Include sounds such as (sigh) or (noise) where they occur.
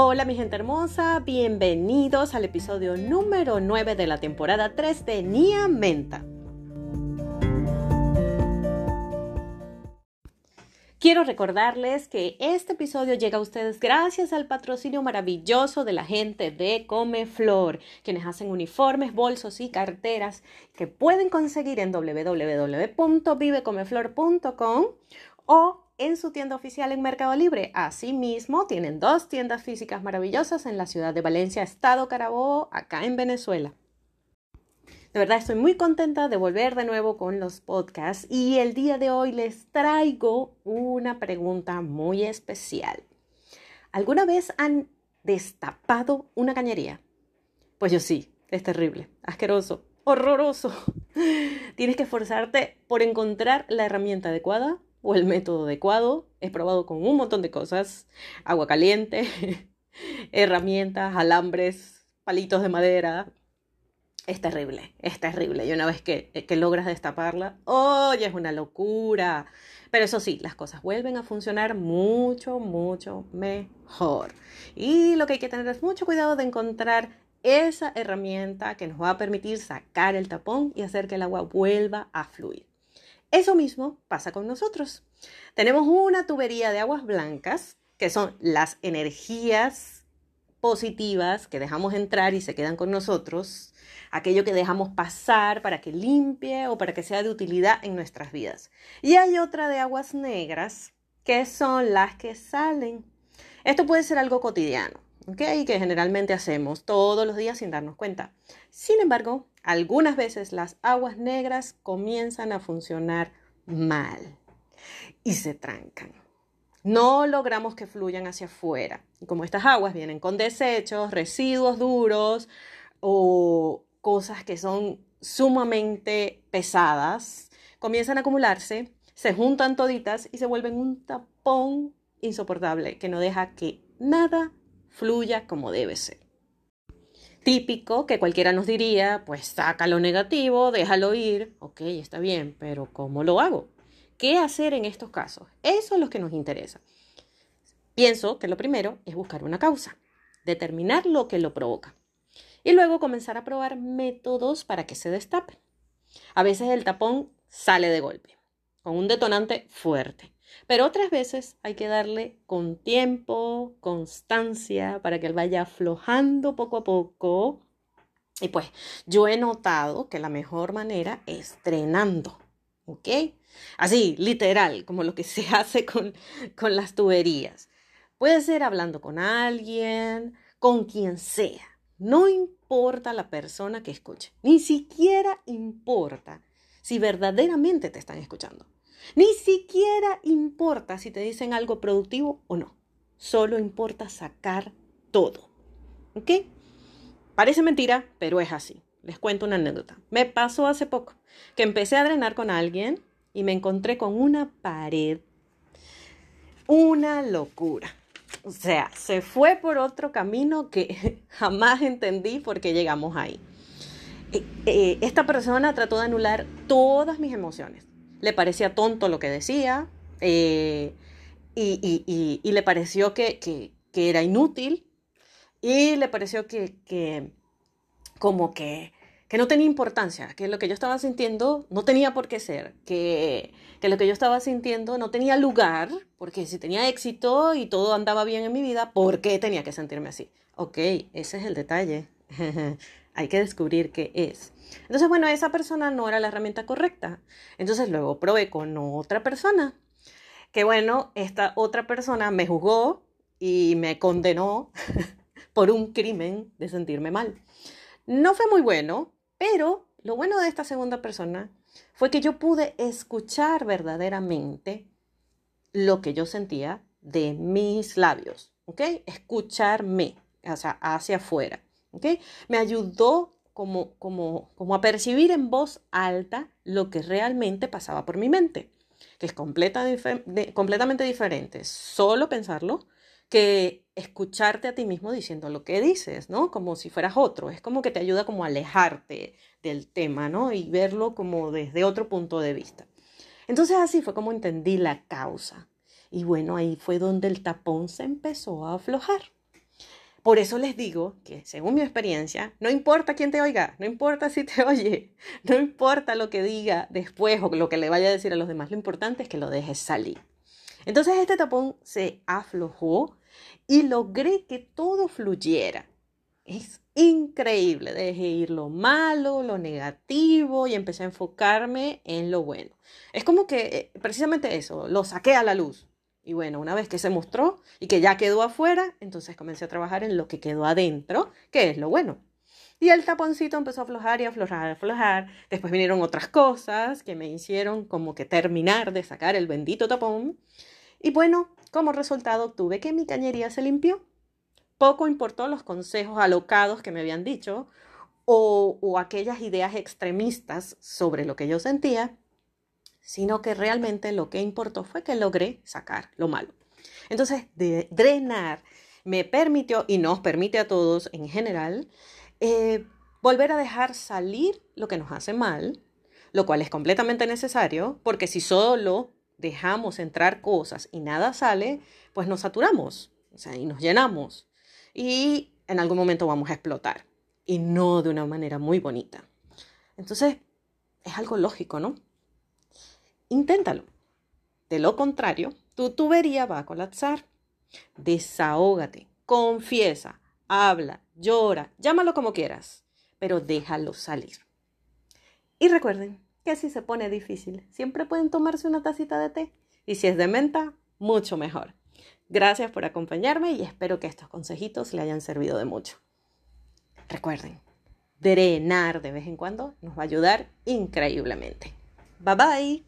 Hola mi gente hermosa, bienvenidos al episodio número 9 de la temporada 3 de Nia Menta. Quiero recordarles que este episodio llega a ustedes gracias al patrocinio maravilloso de la gente de Comeflor, quienes hacen uniformes, bolsos y carteras que pueden conseguir en www.vivecomeflor.com o en su tienda oficial en Mercado Libre. Asimismo, tienen dos tiendas físicas maravillosas en la ciudad de Valencia, Estado Carabobo, acá en Venezuela. De verdad estoy muy contenta de volver de nuevo con los podcasts y el día de hoy les traigo una pregunta muy especial. ¿Alguna vez han destapado una cañería? Pues yo sí, es terrible, asqueroso, horroroso. (laughs) Tienes que esforzarte por encontrar la herramienta adecuada o el método adecuado. He probado con un montón de cosas. Agua caliente, (laughs) herramientas, alambres, palitos de madera. Es terrible, es terrible. Y una vez que, que logras destaparla, ¡oye! es una locura. Pero eso sí, las cosas vuelven a funcionar mucho, mucho mejor. Y lo que hay que tener es mucho cuidado de encontrar esa herramienta que nos va a permitir sacar el tapón y hacer que el agua vuelva a fluir. Eso mismo pasa con nosotros. Tenemos una tubería de aguas blancas, que son las energías positivas que dejamos entrar y se quedan con nosotros, aquello que dejamos pasar para que limpie o para que sea de utilidad en nuestras vidas. Y hay otra de aguas negras, que son las que salen. Esto puede ser algo cotidiano, ¿ok? Que generalmente hacemos todos los días sin darnos cuenta. Sin embargo, algunas veces las aguas negras comienzan a funcionar mal y se trancan. No logramos que fluyan hacia afuera. Y como estas aguas vienen con desechos, residuos duros o cosas que son sumamente pesadas, comienzan a acumularse, se juntan toditas y se vuelven un tapón insoportable que no deja que nada fluya como debe ser típico que cualquiera nos diría, pues saca lo negativo, déjalo ir, ok, está bien, pero ¿cómo lo hago? ¿Qué hacer en estos casos? Eso es lo que nos interesa. Pienso que lo primero es buscar una causa, determinar lo que lo provoca y luego comenzar a probar métodos para que se destape. A veces el tapón sale de golpe, con un detonante fuerte. Pero otras veces hay que darle con tiempo, constancia, para que él vaya aflojando poco a poco. Y pues yo he notado que la mejor manera es drenando, ¿ok? Así, literal, como lo que se (laughs) hace con, con las tuberías. Puede ser hablando con alguien, con quien sea. No importa la persona que escuche. Ni siquiera importa si verdaderamente te están escuchando. Ni siquiera importa si te dicen algo productivo o no. Solo importa sacar todo. ¿Ok? Parece mentira, pero es así. Les cuento una anécdota. Me pasó hace poco que empecé a drenar con alguien y me encontré con una pared. Una locura. O sea, se fue por otro camino que (laughs) jamás entendí por qué llegamos ahí. Eh, eh, esta persona trató de anular todas mis emociones le parecía tonto lo que decía eh, y, le pareció que, era inútil y le pareció que, como que, no tenía importancia, que lo que yo estaba sintiendo no tenía por qué ser, que, que lo que yo estaba sintiendo no tenía lugar, porque si tenía éxito y todo andaba bien en mi vida, ¿por qué tenía que sentirme así? Ok, ese es el detalle. (laughs) hay que descubrir qué es. Entonces, bueno, esa persona no era la herramienta correcta. Entonces luego probé con otra persona. Que bueno, esta otra persona me juzgó y me condenó (laughs) por un crimen de sentirme mal. No fue muy bueno, pero lo bueno de esta segunda persona fue que yo pude escuchar verdaderamente lo que yo sentía de mis labios, ¿ok? Escucharme, o sea, hacia afuera. Me ayudó como, como, como a percibir en voz alta lo que realmente pasaba por mi mente, que es completamente diferente solo pensarlo que escucharte a ti mismo diciendo lo que dices, ¿no? Como si fueras otro. Es como que te ayuda como a alejarte del tema, ¿no? Y verlo como desde otro punto de vista. Entonces así fue como entendí la causa. Y bueno, ahí fue donde el tapón se empezó a aflojar. Por eso les digo que, según mi experiencia, no importa quién te oiga, no importa si te (laughs) oye, no importa lo que diga después o lo que le vaya a decir a los demás, lo importante es que lo dejes salir. Entonces este tapón se aflojó y logré que todo fluyera. Es increíble, dejé ir lo malo, lo negativo y empecé a enfocarme en lo bueno. Es como que eh, precisamente eso, lo saqué a la luz. Y bueno, una vez que se mostró y que ya quedó afuera, entonces comencé a trabajar en lo que quedó adentro, que es lo bueno. Y el taponcito empezó a aflojar y aflojar, aflojar. Después vinieron otras cosas que me hicieron como que terminar de sacar el bendito tapón. Y bueno, como resultado obtuve que mi cañería se limpió. Poco importó los consejos alocados que me habían dicho o, o aquellas ideas extremistas sobre lo que yo sentía sino que realmente lo que importó fue que logré sacar lo malo. Entonces, drenar me permitió, y nos permite a todos en general, eh, volver a dejar salir lo que nos hace mal, lo cual es completamente necesario, porque si solo dejamos entrar cosas y nada sale, pues nos saturamos, o sea, y nos llenamos. Y en algún momento vamos a explotar, y no de una manera muy bonita. Entonces, es algo lógico, ¿no? Inténtalo. De lo contrario, tu tubería va a colapsar. Desahógate, confiesa, habla, llora, llámalo como quieras, pero déjalo salir. Y recuerden que si se pone difícil, siempre pueden tomarse una tacita de té. Y si es de menta, mucho mejor. Gracias por acompañarme y espero que estos consejitos le hayan servido de mucho. Recuerden, drenar de vez en cuando nos va a ayudar increíblemente. Bye bye.